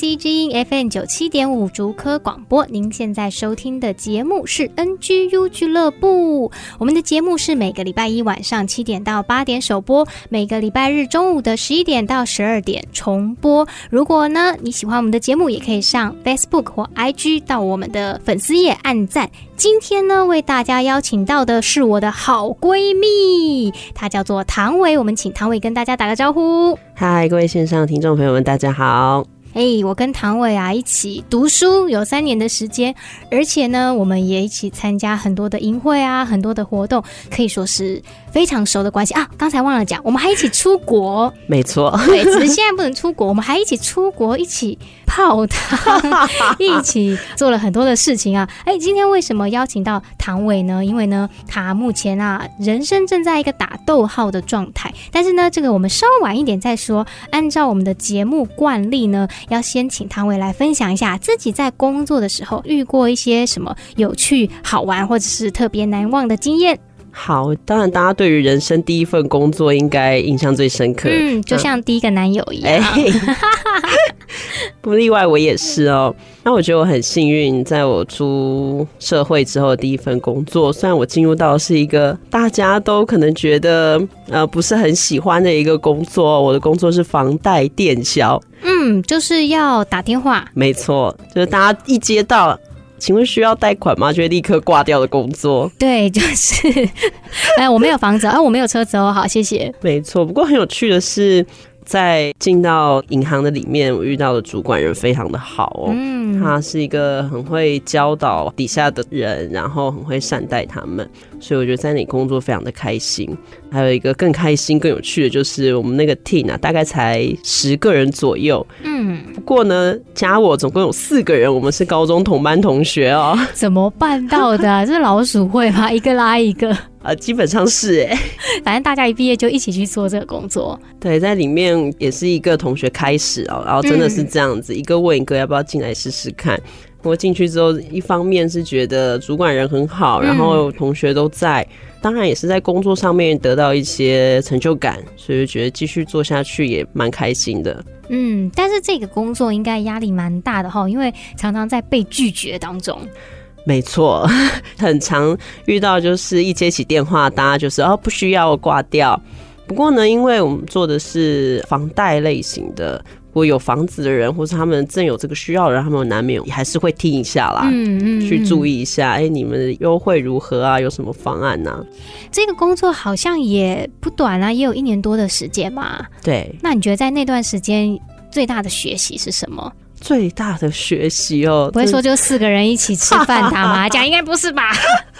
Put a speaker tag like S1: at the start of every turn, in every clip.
S1: C 之音 FM 九七点五竹科广播，您现在收听的节目是 NGU 俱乐部。我们的节目是每个礼拜一晚上七点到八点首播，每个礼拜日中午的十一点到十二点重播。如果呢你喜欢我们的节目，也可以上 Facebook 或 IG 到我们的粉丝页按赞。今天呢，为大家邀请到的是我的好闺蜜，她叫做唐伟。我们请唐伟跟大家打个招呼。
S2: 嗨，各位线上听众朋友们，大家好。
S1: 哎我跟唐伟啊一起读书有三年的时间，而且呢，我们也一起参加很多的营会啊，很多的活动，可以说是非常熟的关系啊。刚才忘了讲，我们还一起出国，
S2: 没错，
S1: 对，只是现在不能出国，我们还一起出国，一起泡汤，一起做了很多的事情啊。哎，今天为什么邀请到唐伟呢？因为呢，他目前啊，人生正在一个打逗号的状态，但是呢，这个我们稍晚一点再说。按照我们的节目惯例呢。要先请唐伟来分享一下自己在工作的时候遇过一些什么有趣、好玩或者是特别难忘的经验。
S2: 好，当然大家对于人生第一份工作应该印象最深刻，
S1: 嗯，就像第一个男友一样。欸、
S2: 不例外，我也是哦。那我觉得我很幸运，在我出社会之后的第一份工作，虽然我进入到是一个大家都可能觉得呃不是很喜欢的一个工作，我的工作是房贷电销。
S1: 嗯，就是要打电话，
S2: 没错，就是大家一接到，请问需要贷款吗？就会立刻挂掉的工作。
S1: 对，就是，哎，我没有房子，哎，我没有车子哦，好，谢谢。
S2: 没错，不过很有趣的是。在进到银行的里面，我遇到的主管人非常的好哦。嗯，他是一个很会教导底下的人，然后很会善待他们，所以我觉得在那里工作非常的开心。还有一个更开心、更有趣的就是我们那个 team 啊，大概才十个人左右。嗯，不过呢，加我总共有四个人，我们是高中同班同学哦。
S1: 怎么办到的啊？这是老鼠会吗？一个拉一个。
S2: 啊，基本上是哎，
S1: 反正大家一毕业就一起去做这个工作。
S2: 对，在里面也是一个同学开始哦，然后真的是这样子，嗯、一个问一个要不要进来试试看。我进去之后，一方面是觉得主管人很好，然后同学都在，嗯、当然也是在工作上面得到一些成就感，所以就觉得继续做下去也蛮开心的。
S1: 嗯，但是这个工作应该压力蛮大的哈，因为常常在被拒绝当中。
S2: 没错，很常遇到就是一接起电话，大家就是哦，不需要挂掉。不过呢，因为我们做的是房贷类型的，如果有房子的人或是他们正有这个需要的人，他们难免还是会听一下啦，嗯嗯，嗯，去注意一下，哎，你们的优惠如何啊？有什么方案呢？啊？
S1: 这个工作好像也不短啊，也有一年多的时间嘛。
S2: 对，
S1: 那你觉得在那段时间最大的学习是什么？
S2: 最大的学习哦，
S1: 不会说就四个人一起吃饭打麻 将，应该不是吧？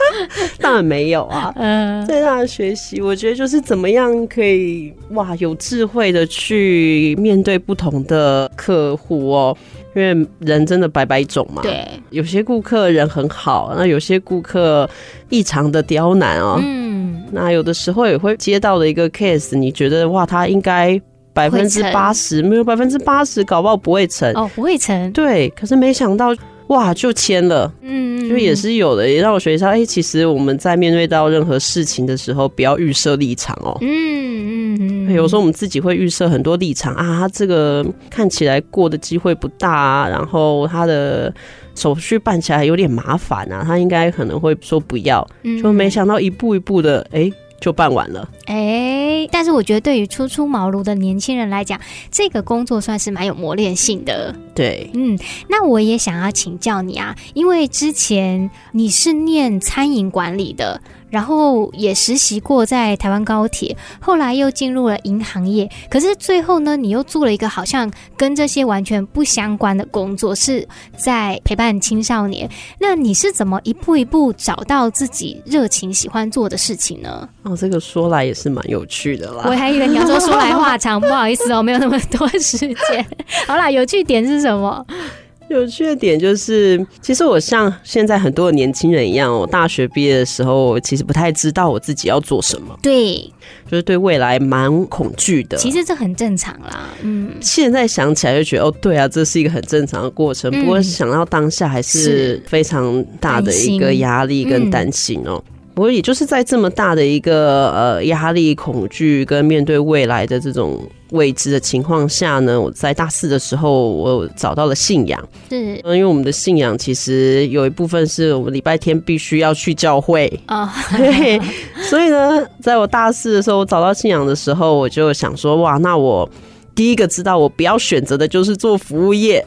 S2: 当然没有啊。嗯，最大的学习，我觉得就是怎么样可以哇，有智慧的去面对不同的客户哦，因为人真的百百种嘛。
S1: 对，
S2: 有些顾客人很好，那有些顾客异常的刁难哦。嗯，那有的时候也会接到的一个 case，你觉得哇，他应该。百分之八十没有百分之八十，搞不好不会成
S1: 哦，不会成。
S2: 对，可是没想到哇，就签了。嗯，就也是有的，也让我学习到，哎、欸，其实我们在面对到任何事情的时候，不要预设立场哦。嗯嗯嗯，有时候我们自己会预设很多立场啊，他这个看起来过的机会不大啊，然后他的手续办起来有点麻烦啊，他应该可能会说不要，就没想到一步一步的，哎、欸。就办完了，
S1: 哎、欸，但是我觉得对于初出茅庐的年轻人来讲，这个工作算是蛮有磨练性的。
S2: 对，
S1: 嗯，那我也想要请教你啊，因为之前你是念餐饮管理的。然后也实习过在台湾高铁，后来又进入了银行业。可是最后呢，你又做了一个好像跟这些完全不相关的工作，是在陪伴青少年。那你是怎么一步一步找到自己热情喜欢做的事情呢？
S2: 哦，这个说来也是蛮有趣的啦。
S1: 我还以为你要说说来话长，不好意思哦，没有那么多时间。好啦，有趣点是什么？
S2: 有趣的点就是，其实我像现在很多的年轻人一样，我大学毕业的时候，我其实不太知道我自己要做什么。
S1: 对，
S2: 就是对未来蛮恐惧的。
S1: 其实这很正常啦。嗯，
S2: 现在想起来就觉得，哦，对啊，这是一个很正常的过程。不过想到当下，还是非常大的一个压力跟担心哦。不过也就是在这么大的一个呃压力、恐惧跟面对未来的这种。未知的情况下呢，我在大四的时候，我找到了信仰。
S1: 是，
S2: 因为我们的信仰其实有一部分是我们礼拜天必须要去教会啊。对，所以呢，在我大四的时候，我找到信仰的时候，我就想说，哇，那我第一个知道我不要选择的就是做服务业。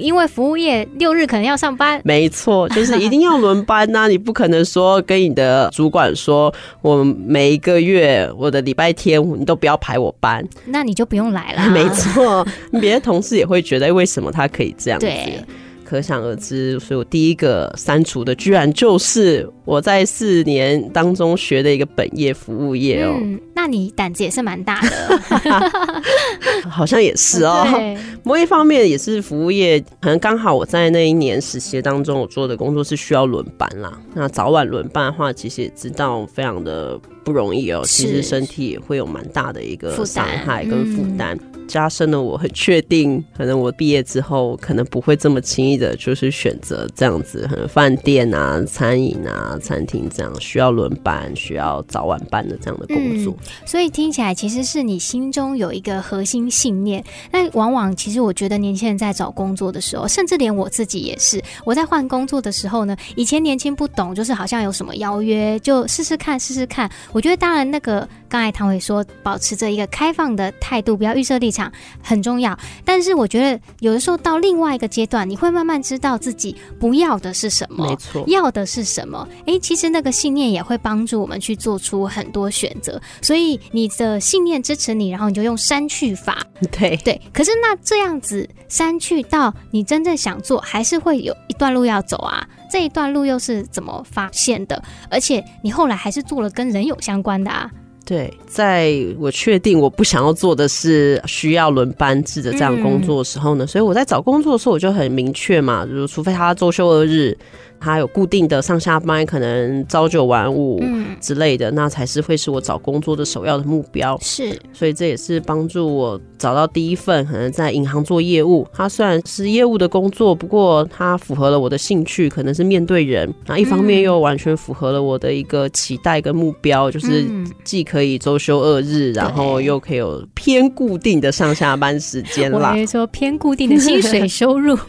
S1: 嗯，因为服务业六日可能要上班，
S2: 没错，就是 一定要轮班呐、啊。你不可能说跟你的主管说，我每一个月我的礼拜天你都不要排我班，
S1: 那你就不用来了。
S2: 没错，别的同事也会觉得为什么他可以这样子？
S1: 对，
S2: 可想而知。所以我第一个删除的，居然就是我在四年当中学的一个本业服务业哦。
S1: 嗯那你胆子也是蛮大的，
S2: 好像也是哦。某一方面也是服务业，可能刚好我在那一年实习当中，我做的工作是需要轮班啦。那早晚轮班的话，其实也知道非常的不容易哦。其实身体也会有蛮大的一个伤害跟负担。加深了我很确定，可能我毕业之后可能不会这么轻易的，就是选择这样子，可能饭店啊、餐饮啊、餐厅这样需要轮班、需要早晚班的这样的工作。
S1: 所以听起来其实是你心中有一个核心信念。那往往其实我觉得年轻人在找工作的时候，甚至连我自己也是，我在换工作的时候呢，以前年轻不懂，就是好像有什么邀约就试试看，试试看。我觉得当然那个。刚才唐伟说，保持着一个开放的态度，不要预设立场很重要。但是我觉得有的时候到另外一个阶段，你会慢慢知道自己不要的是什么，
S2: 没错，
S1: 要的是什么。诶，其实那个信念也会帮助我们去做出很多选择。所以你的信念支持你，然后你就用删去法。
S2: 对
S1: 对。可是那这样子删去到你真正想做，还是会有一段路要走啊。这一段路又是怎么发现的？而且你后来还是做了跟人有相关的啊。
S2: 对，在我确定我不想要做的是需要轮班制的这样工作的时候呢，嗯、所以我在找工作的时候我就很明确嘛，就是除非他周休二日。他有固定的上下班，可能朝九晚五之类的，嗯，那才是会是我找工作的首要的目标。
S1: 是，
S2: 所以这也是帮助我找到第一份可能在银行做业务。它虽然是业务的工作，不过它符合了我的兴趣，可能是面对人。那一方面又完全符合了我的一个期待跟目标，嗯，就是既可以周休二日，然后又可以有偏固定的上下班时间啦。
S1: 说偏固定的薪水收入。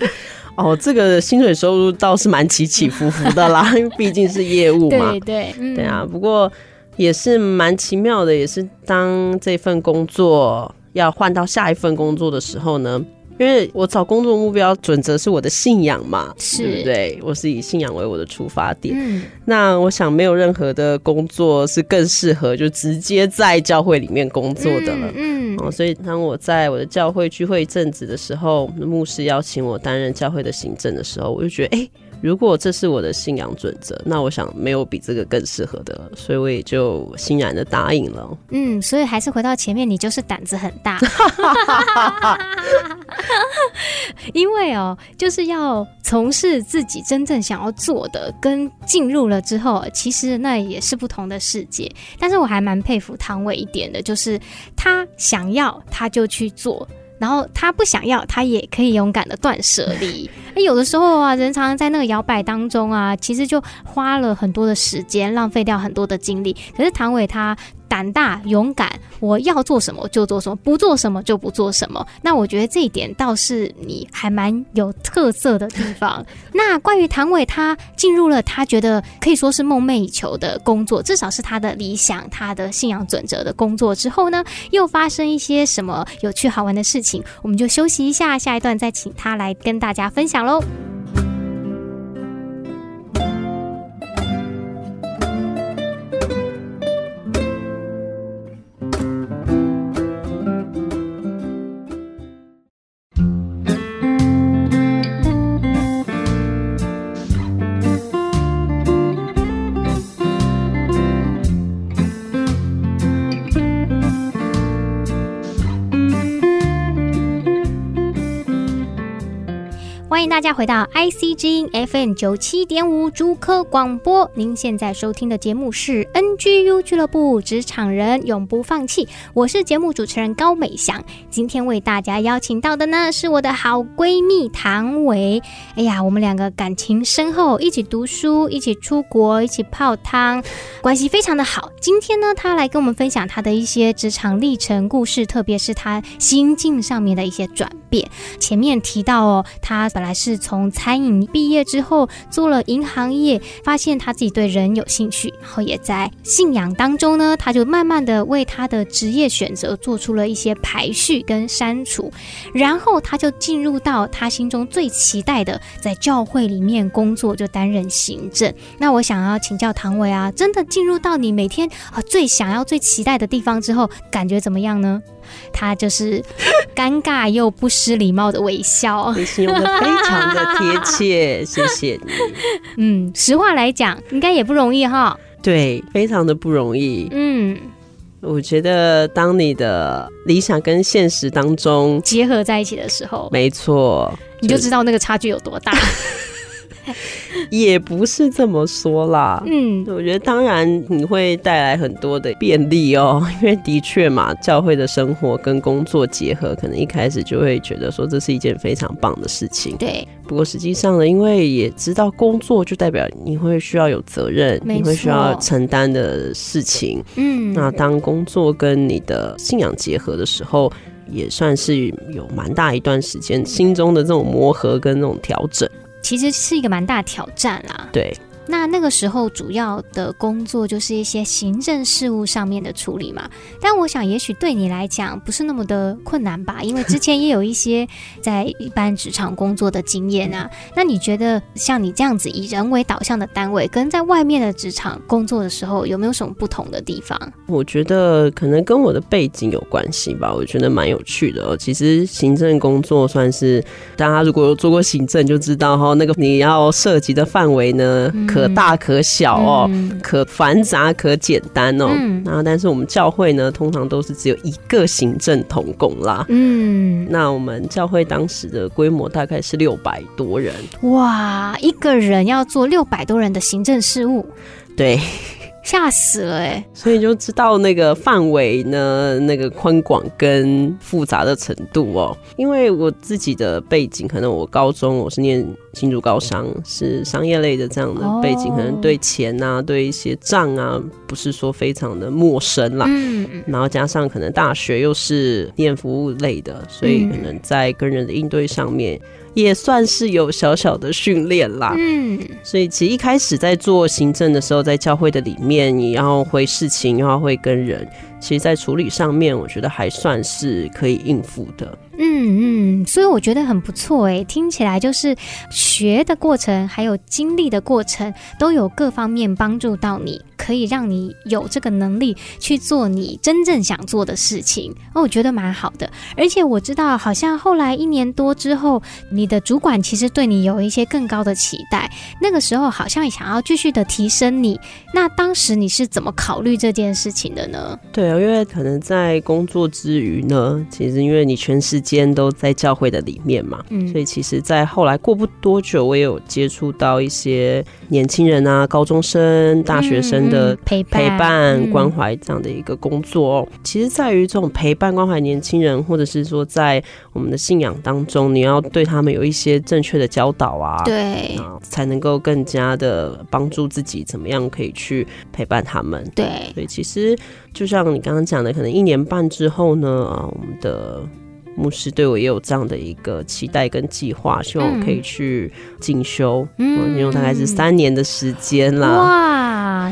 S2: 哦，这个薪水收入倒是蛮起起伏伏的啦，因 为毕竟是业务嘛。
S1: 对对、嗯、
S2: 对啊，不过也是蛮奇妙的，也是当这份工作要换到下一份工作的时候呢。因为我找工作目标准则是我的信仰嘛，
S1: 是
S2: 对不对？我是以信仰为我的出发点。
S1: 嗯，
S2: 那我想没有任何的工作是更适合就直接在教会里面工作的了。
S1: 嗯，
S2: 哦，所以当我在我的教会聚会一阵子的时候，牧师邀请我担任教会的行政的时候，我就觉得，哎。如果这是我的信仰准则，那我想没有比这个更适合的了，所以我也就欣然的答应了。
S1: 嗯，所以还是回到前面，你就是胆子很大，因为哦，就是要从事自己真正想要做的，跟进入了之后，其实那也是不同的世界。但是我还蛮佩服汤唯一点的，就是他想要他就去做。然后他不想要，他也可以勇敢的断舍离。哎，有的时候啊，人常常在那个摇摆当中啊，其实就花了很多的时间，浪费掉很多的精力。可是唐伟他胆大勇敢，我要做什么就做什么，不做什么就不做什么。那我觉得这一点倒是你还蛮有特色的地方。那关于唐伟，他进入了他觉得可以说是梦寐以求的工作，至少是他的理想、他的信仰准则的工作之后呢，又发生一些什么有趣好玩的事情？我们就休息一下，下一段再请他来跟大家分享喽。欢迎大家回到 IC 之音 FM 九七点五竹科广播。您现在收听的节目是 NGU 俱乐部，职场人永不放弃。我是节目主持人高美祥。今天为大家邀请到的呢，是我的好闺蜜唐伟。哎呀，我们两个感情深厚，一起读书，一起出国，一起泡汤，关系非常的好。今天呢，她来跟我们分享她的一些职场历程故事，特别是她心境上面的一些转变。前面提到哦，她本来。是从餐饮毕业之后做了银行业，发现他自己对人有兴趣，然后也在信仰当中呢，他就慢慢的为他的职业选择做出了一些排序跟删除，然后他就进入到他心中最期待的，在教会里面工作，就担任行政。那我想要请教唐伟啊，真的进入到你每天啊最想要、最期待的地方之后，感觉怎么样呢？他就是尴尬又不失礼貌的微笑，
S2: 你形容的非常的贴切，谢谢你。
S1: 嗯，实话来讲，应该也不容易哈。
S2: 对，非常的不容易。
S1: 嗯，
S2: 我觉得当你的理想跟现实当中
S1: 结合在一起的时候，
S2: 没错，
S1: 你就知道那个差距有多大。
S2: 也不是这么说啦，
S1: 嗯，
S2: 我觉得当然你会带来很多的便利哦，因为的确嘛，教会的生活跟工作结合，可能一开始就会觉得说这是一件非常棒的事情。
S1: 对，
S2: 不过实际上呢，因为也知道工作就代表你会需要有责任，你会需要承担的事情。
S1: 嗯，
S2: 那当工作跟你的信仰结合的时候，也算是有蛮大一段时间心中的这种磨合跟那种调整。
S1: 其实是一个蛮大挑战啦。
S2: 对。
S1: 那那个时候主要的工作就是一些行政事务上面的处理嘛，但我想也许对你来讲不是那么的困难吧，因为之前也有一些在一般职场工作的经验啊。那你觉得像你这样子以人为导向的单位，跟在外面的职场工作的时候有没有什么不同的地方？
S2: 我觉得可能跟我的背景有关系吧，我觉得蛮有趣的哦。其实行政工作算是大家如果有做过行政就知道哈，那个你要涉及的范围呢。嗯可大可小哦，嗯、可繁杂可简单哦。嗯、那但是我们教会呢，通常都是只有一个行政同工啦。
S1: 嗯，
S2: 那我们教会当时的规模大概是六百多人。
S1: 哇，一个人要做六百多人的行政事务，
S2: 对。
S1: 吓死了哎！
S2: 所以就知道那个范围呢，那个宽广跟复杂的程度哦。因为我自己的背景，可能我高中我是念新竹高商，是商业类的这样的背景，可能对钱啊，对一些账啊，不是说非常的陌生啦。嗯，然后加上可能大学又是念服务类的，所以可能在跟人的应对上面。也算是有小小的训练啦，
S1: 嗯，
S2: 所以其实一开始在做行政的时候，在教会的里面，你要会事情，又要会跟人，其实，在处理上面，我觉得还算是可以应付的。
S1: 嗯嗯，所以我觉得很不错诶，听起来就是学的过程，还有经历的过程，都有各方面帮助到你，可以让你有这个能力去做你真正想做的事情。哦，我觉得蛮好的。而且我知道，好像后来一年多之后，你的主管其实对你有一些更高的期待，那个时候好像也想要继续的提升你。那当时你是怎么考虑这件事情的呢？
S2: 对啊，因为可能在工作之余呢，其实因为你全世界。间都在教会的里面嘛，嗯，所以其实，在后来过不多久，我也有接触到一些年轻人啊、高中生、大学生的
S1: 陪伴、
S2: 陪伴关怀这样的一个工作。其实在于这种陪伴关怀年轻人，或者是说在我们的信仰当中，你要对他们有一些正确的教导啊，
S1: 对，
S2: 才能够更加的帮助自己，怎么样可以去陪伴他们。
S1: 对，
S2: 所以其实就像你刚刚讲的，可能一年半之后呢，啊，我们的。牧师对我也有这样的一个期待跟计划，希望我可以去进修，嗯，因为大概是三年的时间啦。
S1: 哇，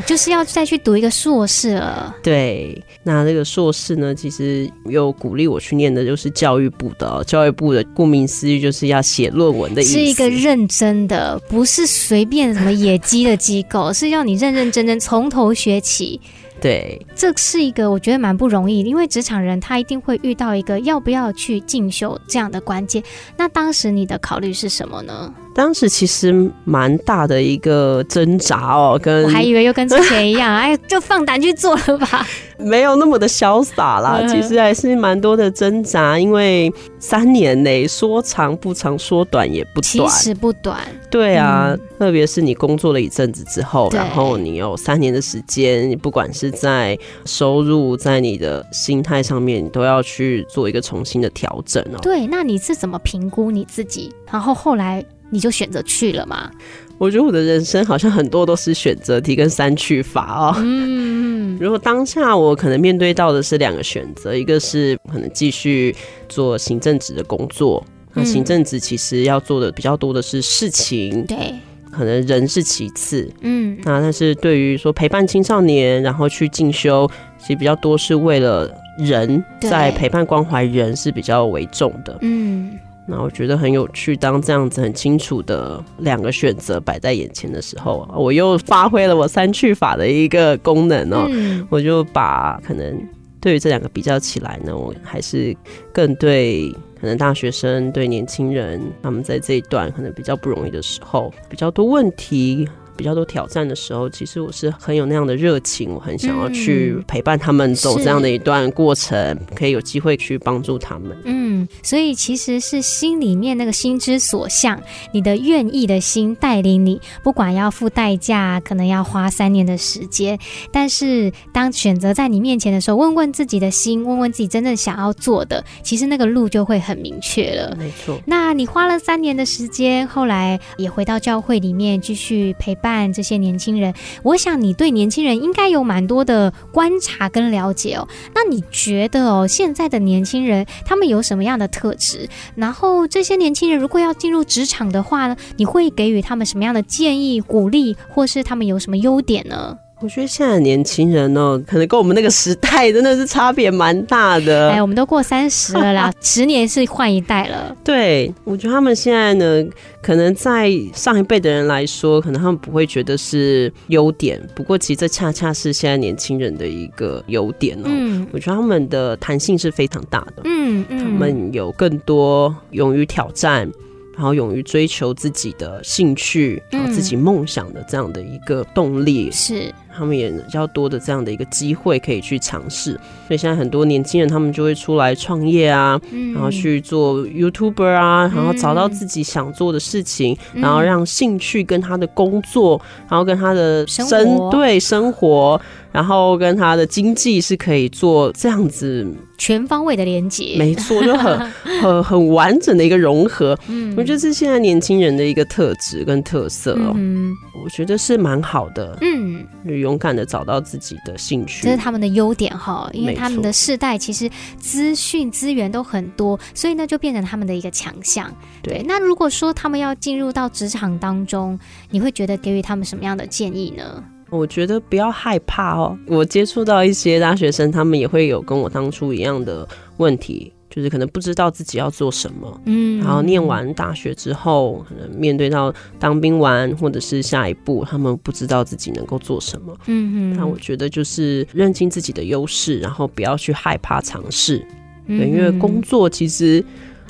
S1: 就是要再去读一个硕士了。
S2: 对，那这个硕士呢，其实又鼓励我去念的就是教育部的，教育部的顾名思义就是要写论文的意思，
S1: 是一个认真的，不是随便什么野鸡的机构，是要你认认真真从头学起。
S2: 对，
S1: 这是一个我觉得蛮不容易，因为职场人他一定会遇到一个要不要去进修这样的关键。那当时你的考虑是什么呢？
S2: 当时其实蛮大的一个挣扎哦，跟
S1: 我还以为又跟之前一样，哎，就放胆去做了吧，
S2: 没有那么的潇洒啦。其实还是蛮多的挣扎，因为三年内说长不长，说短也不短，
S1: 其实不短。
S2: 对啊，嗯、特别是你工作了一阵子之后，然后你有三年的时间，不管是在收入，在你的心态上面，你都要去做一个重新的调整哦。
S1: 对，那你是怎么评估你自己？然后后来。你就选择去了吗？
S2: 我觉得我的人生好像很多都是选择题跟删去法哦。
S1: 嗯，
S2: 如果当下我可能面对到的是两个选择，一个是可能继续做行政职的工作，那行政职其实要做的比较多的是事情，
S1: 对，
S2: 可能人是其次，
S1: 嗯，
S2: 那但是对于说陪伴青少年，然后去进修，其实比较多是为了人，在陪伴关怀人是比较为重的，
S1: 嗯。
S2: 那我觉得很有趣，当这样子很清楚的两个选择摆在眼前的时候，我又发挥了我三去法的一个功能哦，嗯、我就把可能对于这两个比较起来呢，我还是更对可能大学生对年轻人他们在这一段可能比较不容易的时候，比较多问题。比较多挑战的时候，其实我是很有那样的热情，我很想要去陪伴他们走这样的一段过程，嗯、可以有机会去帮助他们。
S1: 嗯，所以其实是心里面那个心之所向，你的愿意的心带领你，不管要付代价，可能要花三年的时间，但是当选择在你面前的时候，问问自己的心，问问自己真正想要做的，其实那个路就会很明确了。
S2: 没错。
S1: 那你花了三年的时间，后来也回到教会里面继续陪伴。这些年轻人，我想你对年轻人应该有蛮多的观察跟了解哦。那你觉得哦，现在的年轻人他们有什么样的特质？然后这些年轻人如果要进入职场的话呢，你会给予他们什么样的建议、鼓励，或是他们有什么优点呢？
S2: 我觉得现在的年轻人哦，可能跟我们那个时代真的是差别蛮大的。
S1: 哎，我们都过三十了啦，十年是换一代了。
S2: 对，我觉得他们现在呢，可能在上一辈的人来说，可能他们不会觉得是优点。不过，其实这恰恰是现在年轻人的一个优点哦。嗯，我觉得他们的弹性是非常大的。
S1: 嗯嗯，
S2: 他们有更多勇于挑战。然后勇于追求自己的兴趣，然后自己梦想的这样的一个动力，
S1: 嗯、是
S2: 他们也比较多的这样的一个机会可以去尝试。所以现在很多年轻人他们就会出来创业啊，嗯、然后去做 YouTuber 啊，然后找到自己想做的事情，嗯、然后让兴趣跟他的工作，然后跟他的生，
S1: 生
S2: 对生活，然后跟他的经济是可以做这样子。
S1: 全方位的连接，
S2: 没错，就很 很很完整的一个融合。嗯，我觉得这是现在年轻人的一个特质跟特色哦。嗯，我觉得是蛮好的。
S1: 嗯，
S2: 勇敢的找到自己的兴趣，
S1: 这是他们的优点哈。因为他们的世代其实资讯资源都很多，所以呢就变成他们的一个强项。对，那如果说他们要进入到职场当中，你会觉得给予他们什么样的建议呢？
S2: 我觉得不要害怕哦。我接触到一些大学生，他们也会有跟我当初一样的问题，就是可能不知道自己要做什么。嗯，然后念完大学之后，可能面对到当兵完，或者是下一步，他们不知道自己能够做什么。嗯嗯。那我觉得就是认清自己的优势，然后不要去害怕尝试。对，因为工作其实，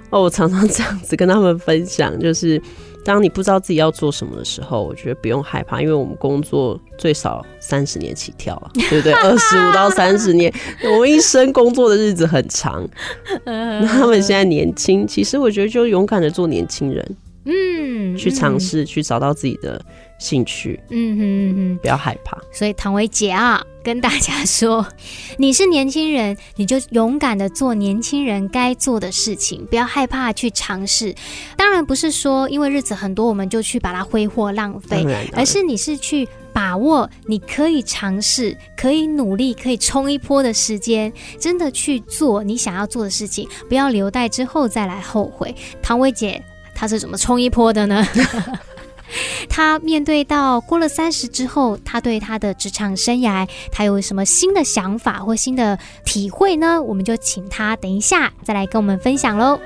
S2: 哦，我常常这样子跟他们分享，就是。当你不知道自己要做什么的时候，我觉得不用害怕，因为我们工作最少三十年起跳啊，对不对？二十五到三十年，我们一生工作的日子很长。那他们现在年轻，其实我觉得就勇敢的做年轻人，
S1: 嗯，
S2: 去尝试，去找到自己的兴趣，
S1: 嗯哼嗯哼，
S2: 不要害怕。
S1: 所以唐薇姐啊，跟大家说，你是年轻人，你就勇敢的做年轻人该做的事情，不要害怕去尝试。当然不是说因为日子很多，我们就去把它挥霍浪费，而是你是去把握你可以尝试、可以努力、可以冲一波的时间，真的去做你想要做的事情，不要留待之后再来后悔。唐薇姐她是怎么冲一波的呢？他面对到过了三十之后，他对他的职场生涯，他有什么新的想法或新的体会呢？我们就请他等一下再来跟我们分享喽。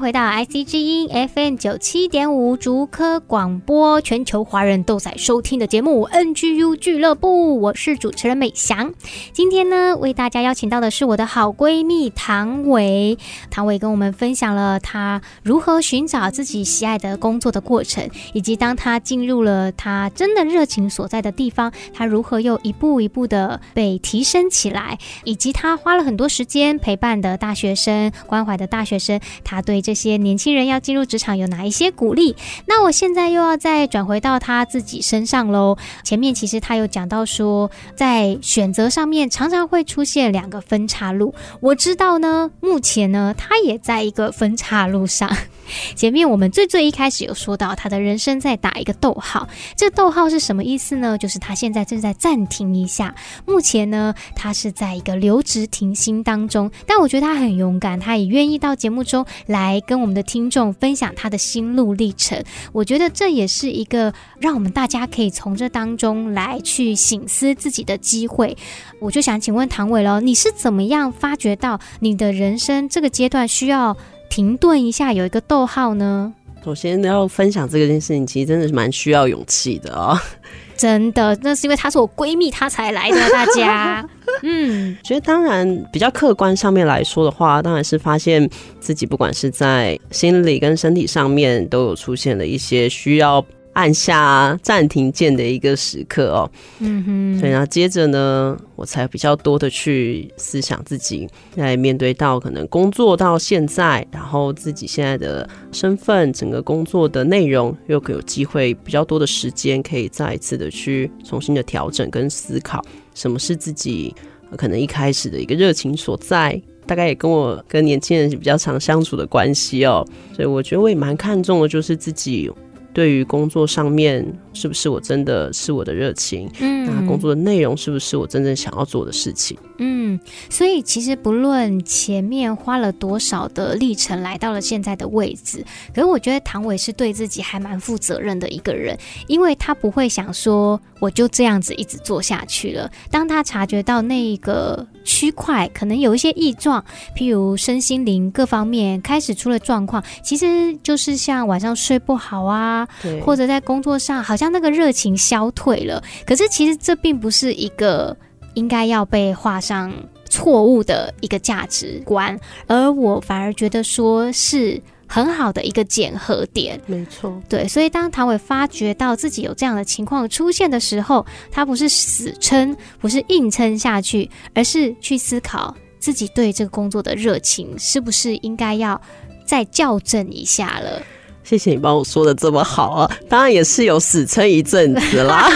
S1: 回到 IC 之音 FM 九七点五竹科广播，全球华人都在收听的节目 NGU 俱乐部，我是主持人美翔。今天呢，为大家邀请到的是我的好闺蜜唐伟。唐伟跟我们分享了她如何寻找自己喜爱的工作的过程，以及当她进入了她真的热情所在的地方，她如何又一步一步的被提升起来，以及她花了很多时间陪伴的大学生、关怀的大学生，她。对这些年轻人要进入职场有哪一些鼓励？那我现在又要再转回到他自己身上喽。前面其实他有讲到说，在选择上面常常会出现两个分岔路。我知道呢，目前呢，他也在一个分岔路上。前面我们最最一开始有说到，他的人生在打一个逗号。这逗号是什么意思呢？就是他现在正在暂停一下。目前呢，他是在一个留职停薪当中。但我觉得他很勇敢，他也愿意到节目中来跟我们的听众分享他的心路历程。我觉得这也是一个让我们大家可以从这当中来去省思自己的机会。我就想请问唐伟喽，你是怎么样发觉到你的人生这个阶段需要停顿一下，有一个逗号呢？
S2: 首先要分享这个件事情，其实真的是蛮需要勇气的哦。
S1: 真的，那是因为她是我闺蜜，她才来的。大家，嗯，
S2: 觉得当然比较客观上面来说的话，当然是发现自己不管是在心理跟身体上面都有出现了一些需要。按下暂停键的一个时刻哦，嗯哼，所以呢，接着呢，我才比较多的去思想自己在面对到可能工作到现在，然后自己现在的身份，整个工作的内容，又可有机会比较多的时间，可以再一次的去重新的调整跟思考，什么是自己可能一开始的一个热情所在，大概也跟我跟年轻人比较常相处的关系哦，所以我觉得我也蛮看重的，就是自己。对于工作上面，是不是我真的是我的热情？嗯，那工作的内容是不是我真正想要做的事情？
S1: 嗯，所以其实不论前面花了多少的历程来到了现在的位置，可是我觉得唐伟是对自己还蛮负责任的一个人，因为他不会想说我就这样子一直做下去了。当他察觉到那一个区块可能有一些异状，譬如身心灵各方面开始出了状况，其实就是像晚上睡不好啊，或者在工作上好像那个热情消退了。可是其实这并不是一个。应该要被画上错误的一个价值观，而我反而觉得说是很好的一个检核点。
S2: 没错，
S1: 对，所以当唐伟发觉到自己有这样的情况出现的时候，他不是死撑，不是硬撑下去，而是去思考自己对这个工作的热情是不是应该要再校正一下了。
S2: 谢谢你帮我说的这么好啊，当然也是有死撑一阵子啦。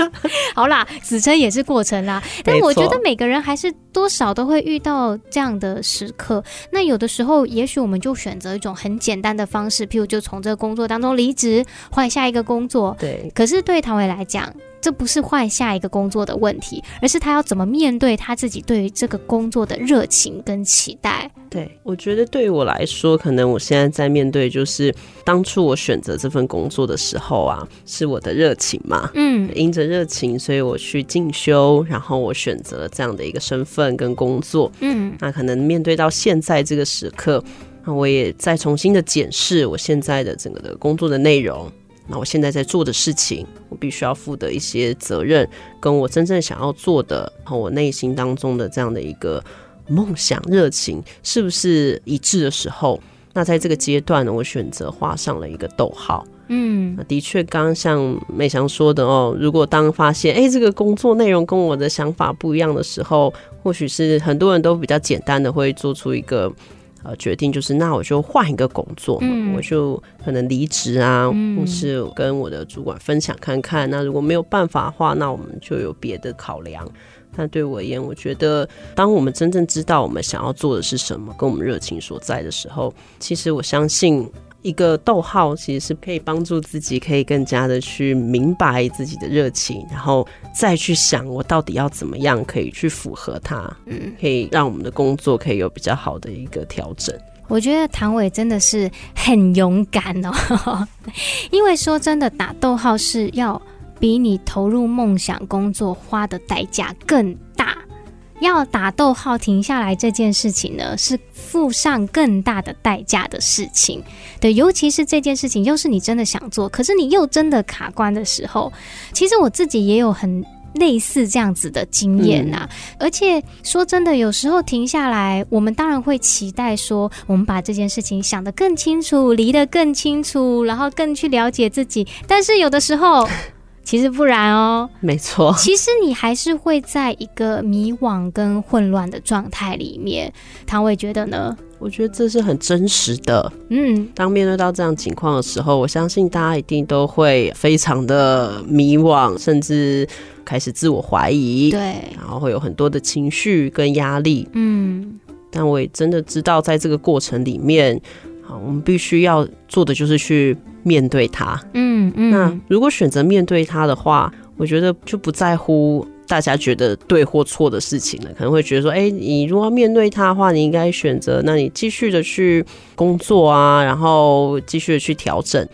S1: 好啦，死撑也是过程啦。但我觉得每个人还是多少都会遇到这样的时刻。那有的时候，也许我们就选择一种很简单的方式，譬如就从这个工作当中离职，换下一个工作。
S2: 对。
S1: 可是对唐伟来讲，这不是换下一个工作的问题，而是他要怎么面对他自己对于这个工作的热情跟期待。
S2: 对，我觉得对于我来说，可能我现在在面对就是当初我选择这份工作的时候啊，是我的热情嘛，嗯，因着热情，所以我去进修，然后我选择了这样的一个身份跟工作，嗯，那可能面对到现在这个时刻，那我也再重新的检视我现在的整个的工作的内容。那我现在在做的事情，我必须要负的一些责任，跟我真正想要做的，和我内心当中的这样的一个梦想热情，是不是一致的时候？那在这个阶段呢，我选择画上了一个逗号。嗯，的确，刚刚像美翔说的哦，如果当发现哎、欸，这个工作内容跟我的想法不一样的时候，或许是很多人都比较简单的会做出一个呃决定，就是那我就换一个工作，嗯、我就可能离职啊，嗯、或是跟我的主管分享看看。那如果没有办法的话，那我们就有别的考量。但对我而言，我觉得当我们真正知道我们想要做的是什么，跟我们热情所在的时候，其实我相信。一个逗号其实是可以帮助自己，可以更加的去明白自己的热情，然后再去想我到底要怎么样可以去符合它，嗯，可以让我们的工作可以有比较好的一个调整。
S1: 我觉得唐伟真的是很勇敢哦，因为说真的，打逗号是要比你投入梦想工作花的代价更大。要打逗号停下来这件事情呢，是付上更大的代价的事情。对，尤其是这件事情又是你真的想做，可是你又真的卡关的时候，其实我自己也有很类似这样子的经验呐、啊。嗯、而且说真的，有时候停下来，我们当然会期待说，我们把这件事情想得更清楚，离得更清楚，然后更去了解自己。但是有的时候。其实不然哦，
S2: 没错。
S1: 其实你还是会在一个迷惘跟混乱的状态里面。唐伟觉得呢？
S2: 我觉得这是很真实的。嗯，当面对到这样情况的时候，我相信大家一定都会非常的迷惘，甚至开始自我怀疑。
S1: 对，
S2: 然后会有很多的情绪跟压力。嗯，但我也真的知道，在这个过程里面。好，我们必须要做的就是去面对它。嗯嗯。那如果选择面对它的话，我觉得就不在乎大家觉得对或错的事情了。可能会觉得说，哎，你如果要面对它的话，你应该选择，那你继续的去工作啊，然后继续的去调整。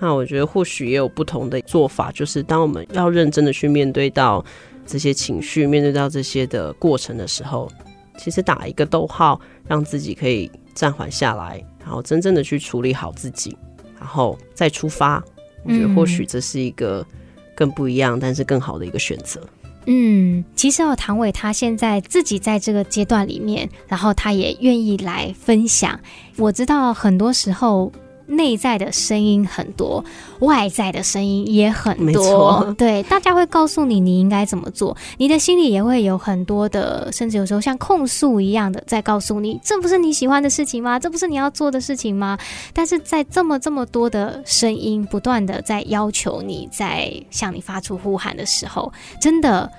S2: 那我觉得或许也有不同的做法，就是当我们要认真的去面对到这些情绪，面对到这些的过程的时候，其实打一个逗号，让自己可以暂缓下来。然后真正的去处理好自己，然后再出发。我觉得或许这是一个更不一样，但是更好的一个选择。
S1: 嗯，其实哦，唐伟他现在自己在这个阶段里面，然后他也愿意来分享。我知道很多时候。内在的声音很多，外在的声音也很多。对，大家会告诉你你应该怎么做，你的心里也会有很多的，甚至有时候像控诉一样的在告诉你，这不是你喜欢的事情吗？这不是你要做的事情吗？但是在这么这么多的声音不断的在要求你，在向你发出呼喊的时候，真的。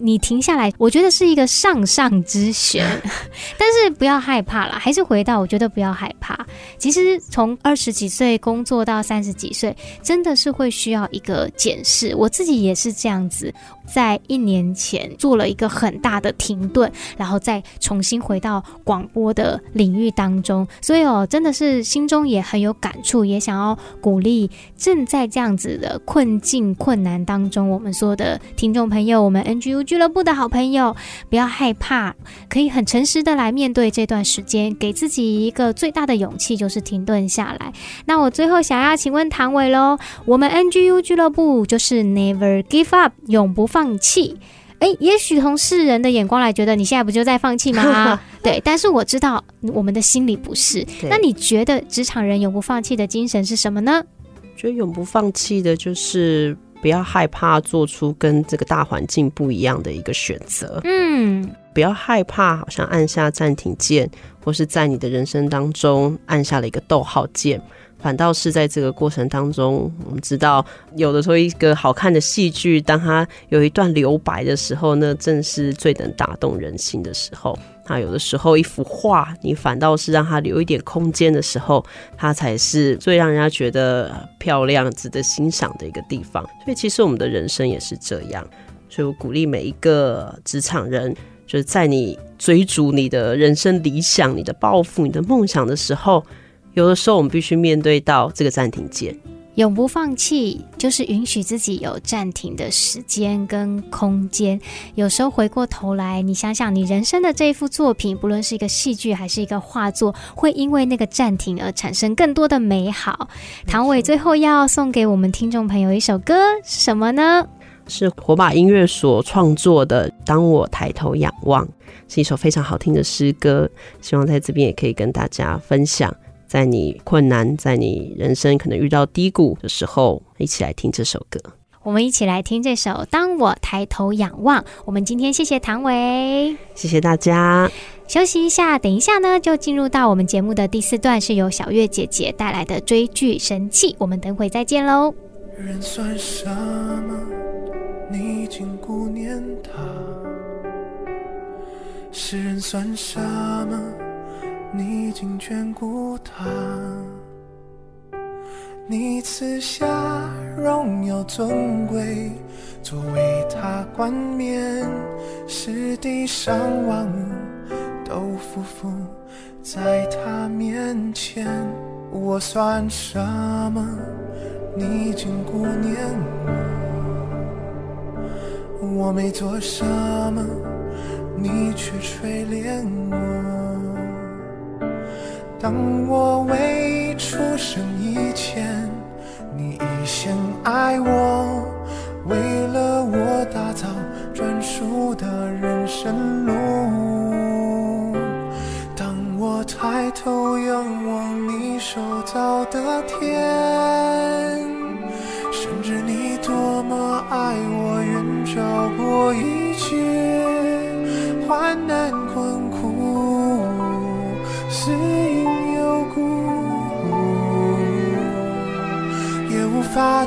S1: 你停下来，我觉得是一个上上之选，但是不要害怕啦，还是回到，我觉得不要害怕。其实从二十几岁工作到三十几岁，真的是会需要一个检视。我自己也是这样子，在一年前做了一个很大的停顿，然后再重新回到广播的领域当中。所以哦，真的是心中也很有感触，也想要鼓励正在这样子的困境困难当中，我们说的听众朋友，我们 NGU。俱乐部的好朋友，不要害怕，可以很诚实的来面对这段时间，给自己一个最大的勇气，就是停顿下来。那我最后想要请问唐伟喽，我们 NGU 俱乐部就是 Never Give Up，永不放弃。诶，也许从世人的眼光来觉得你现在不就在放弃吗？对，但是我知道我们的心里不是。那你觉得职场人永不放弃的精神是什么呢？
S2: 觉得永不放弃的就是。不要害怕做出跟这个大环境不一样的一个选择。嗯，不要害怕，好像按下暂停键，或是在你的人生当中按下了一个逗号键，反倒是在这个过程当中，我们知道有的时候一个好看的戏剧，当它有一段留白的时候，那正是最能打动人心的时候。那有的时候，一幅画，你反倒是让它留一点空间的时候，它才是最让人家觉得漂亮、值得欣赏的一个地方。所以，其实我们的人生也是这样。所以我鼓励每一个职场人，就是在你追逐你的人生理想、你的抱负、你的梦想的时候，有的时候我们必须面对到这个暂停键。
S3: 永不放弃，就是允许自己有暂停的时间跟空间。有时候回过头来，你想想，你人生的这一幅作品，不论是一个戏剧还是一个画作，会因为那个暂停而产生更多的美好。唐伟最后要送给我们听众朋友一首歌，是什么呢？
S2: 是火把音乐所创作的《当我抬头仰望》，是一首非常好听的诗歌。希望在这边也可以跟大家分享。在你困难，在你人生可能遇到低谷的时候，一起来听这首歌。
S3: 我们一起来听这首《当我抬头仰望》。我们今天谢谢唐维，
S2: 谢谢大家。
S3: 休息一下，等一下呢，就进入到我们节目的第四段，是由小月姐姐带来的追剧神器。我们等会再见喽。人算什么？你竟顾念他。世人算什么？你竟眷顾他，你赐下荣耀尊贵，作为他冠冕，使地上万物都匍匐在他面前。我算什么？你竟顾念我，我没做什么，你却垂怜我。当我未出生以前，你已先爱我，为了我打造专属的人生路。当我抬头仰望你手造的天，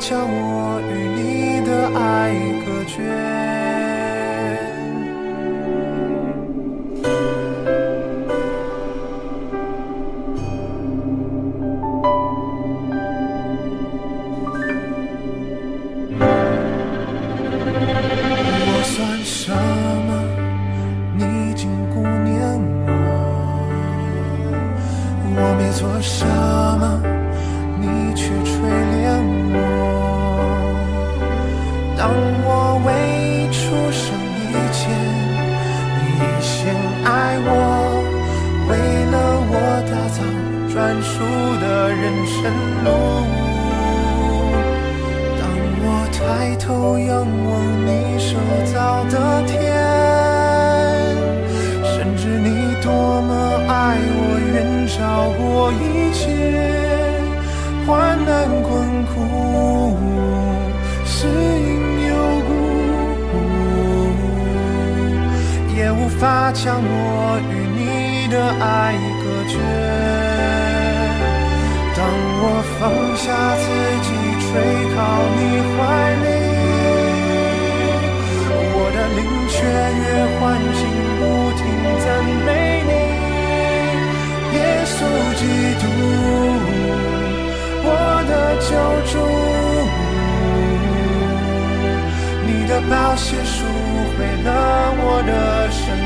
S3: 无法将我将我与你的爱隔绝。当我放下自己，吹靠你怀里，我的灵雀跃欢欣，不停赞美你，耶稣基督，我的救主，你的宝血赎回了我的身。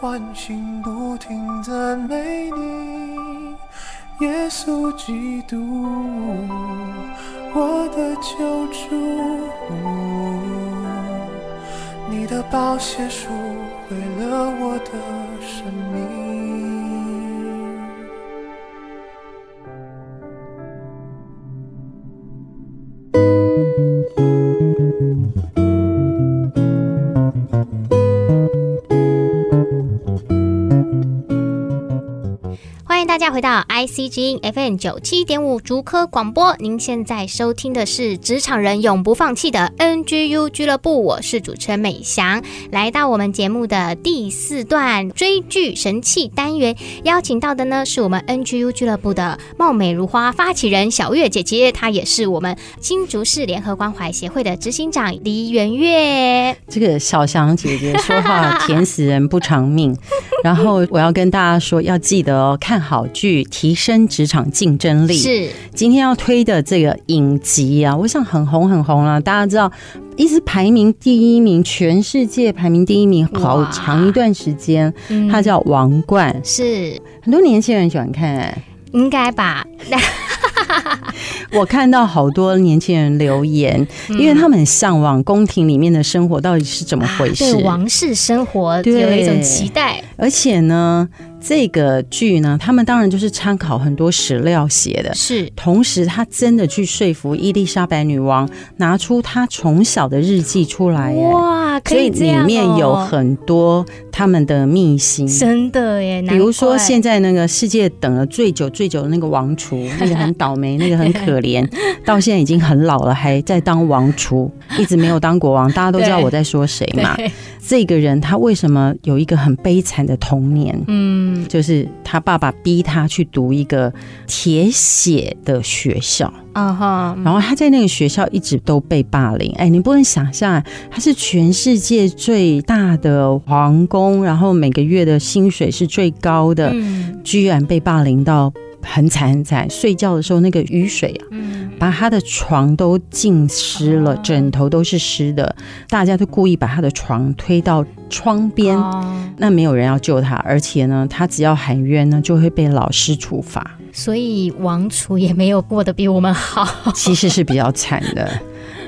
S3: 唤醒，不停赞美你，耶稣基督，我的救主。你的宝血赎回了我的生命。
S1: 回到 IC 之音 FM 九七点五竹科广播，您现在收听的是职场人永不放弃的 NGU 俱乐部，我是主持人美翔，来到我们节目的第四段追剧神器单元，邀请到的呢是我们 NGU 俱乐部的貌美如花发起人小月姐姐，她也是我们新竹市联合关怀协会的执行长黎媛月。
S4: 这个小翔姐姐说话 甜死人不偿命，然后我要跟大家说，要记得哦，看好。剧提升职场竞争力是今天要推的这个影集啊，我想很红很红啊。大家知道，一直排名第一名，全世界排名第一名好长一段时间，它叫《王冠》，是很多年轻人喜欢看，欸，
S1: 应该吧？
S4: 我看到好多年轻人留言，因为他们很向往宫廷里面的生活到底是怎么回事，
S1: 对王室生活有一种期待，
S4: 而且呢。这个剧呢，他们当然就是参考很多史料写的，是。同时，他真的去说服伊丽莎白女王拿出她从小的日记出来，哇，可以这样哦。所以里面有很多他们的秘辛，
S1: 真的耶。
S4: 比如说，现在那个世界等了最久最久的那个王储，那个很倒霉，那个很可怜，到现在已经很老了，还在当王储，一直没有当国王。大家都知道我在说谁嘛？这个人他为什么有一个很悲惨的童年？嗯，就是他爸爸逼他去读一个铁血的学校。啊哈，然后他在那个学校一直都被霸凌。哎，你不能想象，他是全世界最大的皇宫，然后每个月的薪水是最高的，居然被霸凌到。很惨很惨，睡觉的时候那个雨水啊，把他的床都浸湿了，枕头都是湿的。大家都故意把他的床推到窗边，那没有人要救他，而且呢，他只要喊冤呢，就会被老师处罚。
S1: 所以王储也没有过得比我们好，
S4: 其实是比较惨的。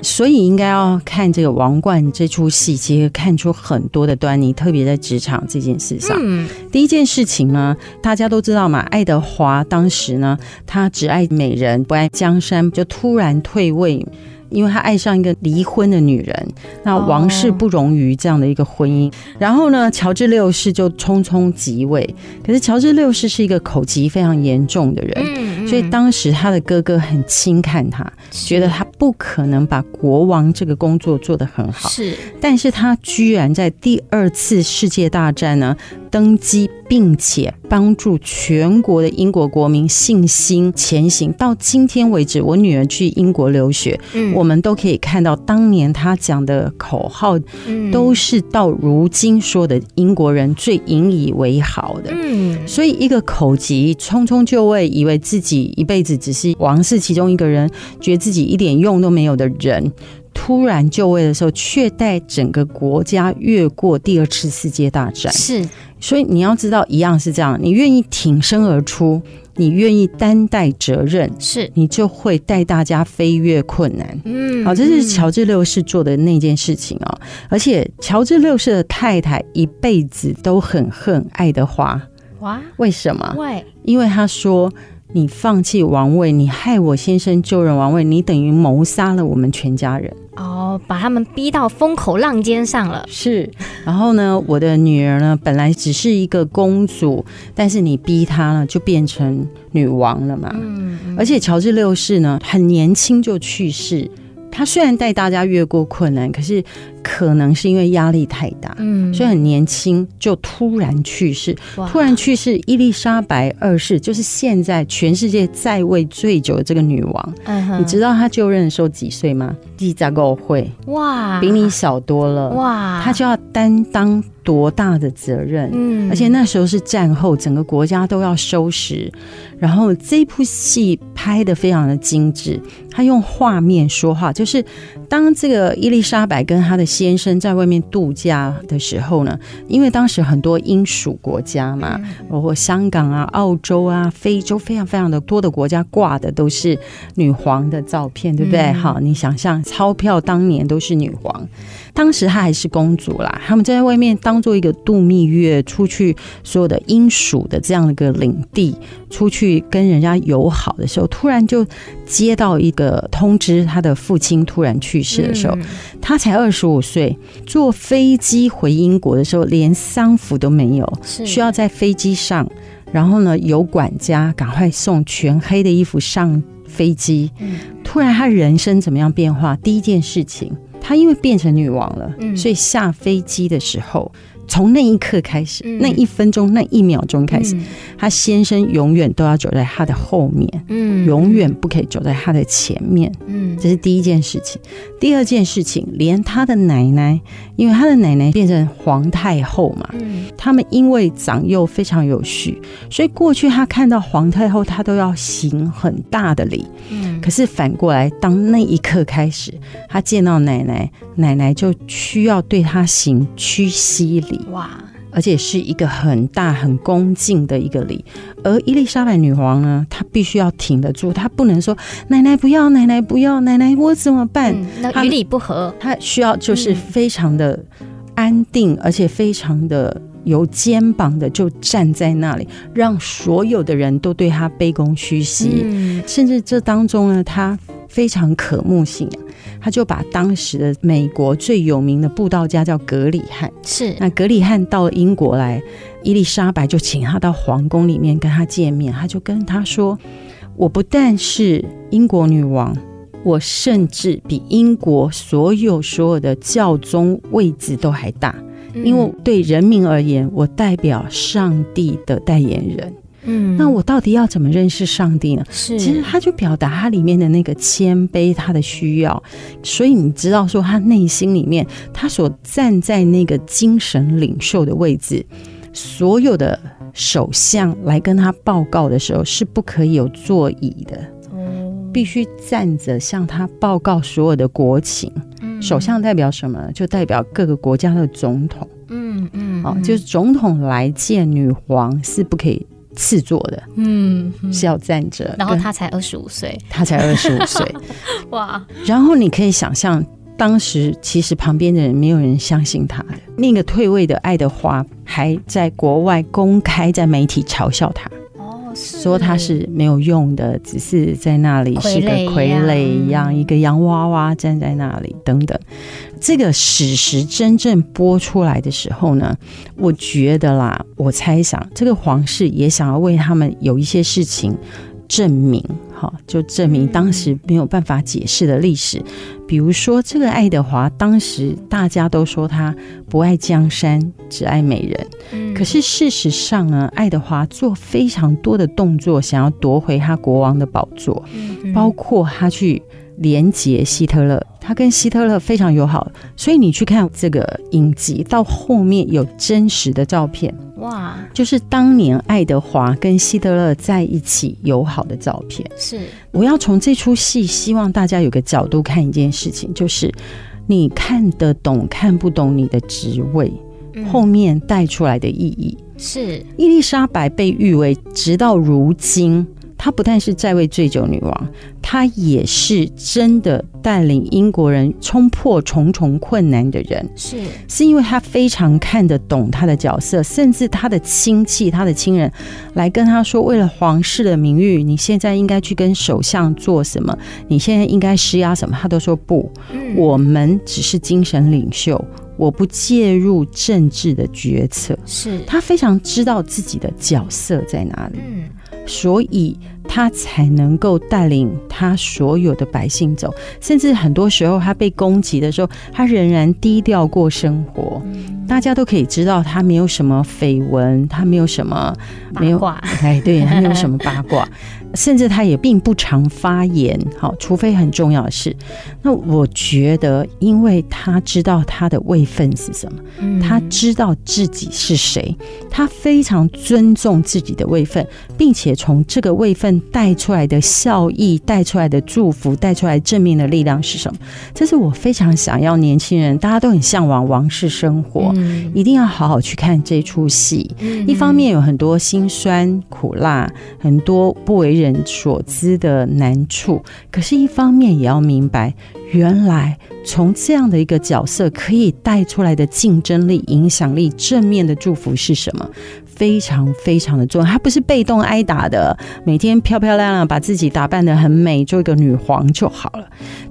S4: 所以应该要看这个《王冠》这出戏，其实看出很多的端倪，特别在职场这件事上。嗯，第一件事情呢，大家都知道嘛，爱德华当时呢，他只爱美人，不爱江山，就突然退位。因为他爱上一个离婚的女人，那王室不容于这样的一个婚姻。然后呢，乔治六世就匆匆即位。可是乔治六世是一个口疾非常严重的人，所以当时他的哥哥很轻看他，觉得他不可能把国王这个工作做得很好。是，但是他居然在第二次世界大战呢，登基，并且帮助全国的英国国民信心前行。到今天为止，我女儿去英国留学，嗯，我们都可以看到当年她讲的口号，都是到如今说的英国人最引以为豪的。嗯，所以一个口急匆匆就位，以为自己一辈子只是王室其中一个人，觉得自己一点用都没有的人，突然就位的时候，却带整个国家越过第二次世界大战。是。所以你要知道，一样是这样，你愿意挺身而出，你愿意担待责任，是你就会带大家飞越困难。嗯，好，这是乔治六世做的那件事情哦。而且乔治六世的太太一辈子都很恨爱德华。哇，为什么？为因为他说。你放弃王位，你害我先生就任王位，你等于谋杀了我们全家人。
S1: 哦，把他们逼到风口浪尖上了。
S4: 是，然后呢，我的女儿呢，本来只是一个公主，但是你逼她呢，就变成女王了嘛。嗯，而且乔治六世呢，很年轻就去世。他虽然带大家越过困难，可是可能是因为压力太大，嗯，所以很年轻就突然去世。突然去世，伊丽莎白二世就是现在全世界在位最久的这个女王。嗯，你知道她就任的时候几岁吗？记者够会哇，比你小多了哇，她就要担当多大的责任？嗯，而且那时候是战后，整个国家都要收拾。然后这部戏拍的非常的精致，他用画面说话，就是当这个伊丽莎白跟她的先生在外面度假的时候呢，因为当时很多英属国家嘛，包括香港啊、澳洲啊、非洲，非常非常的多的国家挂的都是女皇的照片，对不对？好，你想象钞票当年都是女皇。当时她还是公主啦，他们在外面当做一个度蜜月，出去所有的英属的这样的一个领地，出去跟人家友好的时候，突然就接到一个通知，他的父亲突然去世的时候，他才二十五岁，坐飞机回英国的时候，连丧服都没有，需要在飞机上，然后呢，有管家赶快送全黑的衣服上飞机。突然，他人生怎么样变化？第一件事情。他因为变成女王了，所以下飞机的时候。从那一刻开始，嗯、那一分钟、那一秒钟开始，他、嗯、先生永远都要走在他的后面，嗯，永远不可以走在他的前面，嗯，这是第一件事情。第二件事情，连他的奶奶，因为他的奶奶变成皇太后嘛，嗯，他们因为长幼非常有序，所以过去他看到皇太后，他都要行很大的礼，嗯，可是反过来，当那一刻开始，他见到奶奶，奶奶就需要对他行屈膝礼。哇！而且是一个很大、很恭敬的一个礼。而伊丽莎白女王呢，她必须要挺得住，她不能说“奶奶不要，奶奶不要，奶奶我怎么办？”
S1: 嗯、那与理不合。
S4: 她需要就是非常的安定，嗯、而且非常的有肩膀的，就站在那里，让所有的人都对她卑躬屈膝。嗯、甚至这当中呢，她非常渴慕信仰。他就把当时的美国最有名的布道家叫格里汉，是。那格里汉到了英国来，伊丽莎白就请他到皇宫里面跟他见面，他就跟他说：“我不但是英国女王，我甚至比英国所有所有的教宗位置都还大，因为对人民而言，我代表上帝的代言人。”嗯，那我到底要怎么认识上帝呢？是，其实他就表达他里面的那个谦卑，他的需要。所以你知道，说他内心里面，他所站在那个精神领袖的位置，所有的首相来跟他报告的时候，是不可以有座椅的，必须站着向他报告所有的国情。首相代表什么？就代表各个国家的总统。嗯嗯，哦，就是总统来见女皇是不可以。次坐的，嗯，是要站着。
S1: 然后他才二十五岁，
S4: 他才二十五岁，哇！然后你可以想象，当时其实旁边的人没有人相信他的。那个退位的爱德华还在国外公开在媒体嘲笑他。说他是没有用的，只是在那里是个傀儡一样，一个洋娃娃站在那里等等。这个史实真正播出来的时候呢，我觉得啦，我猜想这个皇室也想要为他们有一些事情证明。好，就证明当时没有办法解释的历史，比如说这个爱德华，当时大家都说他不爱江山，只爱美人。嗯，可是事实上呢，爱德华做非常多的动作，想要夺回他国王的宝座，包括他去连接希特勒，他跟希特勒非常友好，所以你去看这个影集，到后面有真实的照片。哇，就是当年爱德华跟希特勒在一起友好的照片。是，我要从这出戏，希望大家有个角度看一件事情，就是你看得懂看不懂你的职位后面带出来的意义。是，伊丽莎白被誉为直到如今。她不但是在位醉酒女王，她也是真的带领英国人冲破重重困难的人。是，是因为她非常看得懂她的角色，甚至她的亲戚、她的亲人来跟她说：“为了皇室的名誉，你现在应该去跟首相做什么？你现在应该施压什么？”她都说不，嗯，我们只是精神领袖，我不介入政治的决策。是，他非常知道自己的角色在哪里。嗯。所以他才能够带领他所有的百姓走。甚至很多时候，他被攻击的时候，他仍然低调过生活。大家都可以知道，他没有什么绯闻，他没有什么没有
S1: 八卦，
S4: 哎，对，他没有什么八卦。甚至他也并不常发言，好，除非很重要的事。那我觉得，因为他知道他的位分是什么，他知道自己是谁，他非常尊重自己的位分，并且从这个位分带出来的效益、带出来的祝福、带出来正面的力量是什么？这是我非常想要年轻人，大家都很向往王室生活，一定要好好去看这出戏。一方面有很多辛酸苦辣，很多不为人人所知的难处，可是，一方面也要明白，原来从这样的一个角色可以带出来的竞争力、影响力、正面的祝福是什么？非常非常的重要。她不是被动挨打的，每天漂漂亮亮，把自己打扮的很美，做一个女皇就好了。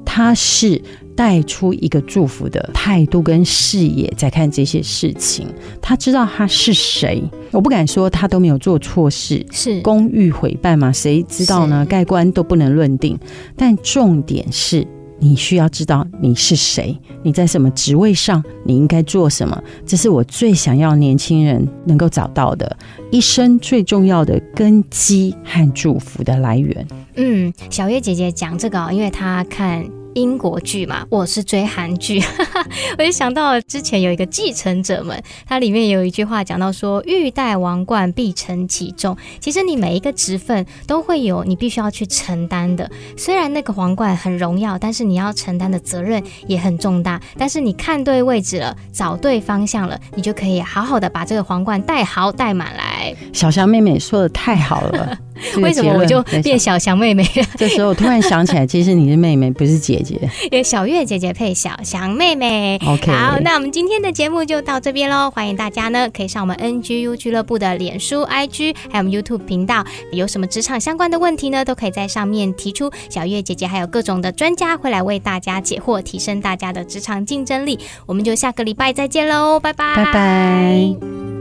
S4: 她是。带出一个祝福的态度跟视野，在看这些事情。她知道她是谁，我不敢说她都没有做错事，
S1: 是公
S4: 寓毁办嘛？谁知道呢？盖棺都不能论定。但重点是你需要知道你是谁，你在什么职位上，你应该做什么。这是我最想要年轻人能够找到的一生最重要的根基和祝福的来源。
S1: 嗯，小月姐姐讲这个，因为她看。英国剧嘛，我是追韩剧，我就想到之前有一个继承者们，它里面有一句话讲到说，欲戴王冠必承其重。其实你每一个职分都会有你必须要去承担的，虽然那个皇冠很荣耀，但是你要承担的责任也很重大。但是你看对位置了，找对方向了，你就可以好好的把这个皇冠戴好戴满来。
S4: 小翔妹妹说的太好了。
S1: 为什么我就变小翔妹妹？
S4: 这时候我突然想起来，其实你是妹妹，不是姐姐。
S1: 因为小月姐姐配小翔妹妹。
S4: OK，
S1: 好，那我们今天的节目就到这边喽。欢迎大家呢，可以上我们 NGU 俱乐部的脸书、IG，还有我们 YouTube 频道。有什么职场相关的问题呢，都可以在上面提出。小月姐姐还有各种的专家会来为大家解惑，提升大家的职场竞争力。我们就下个礼拜再见喽，拜拜，
S4: 拜拜。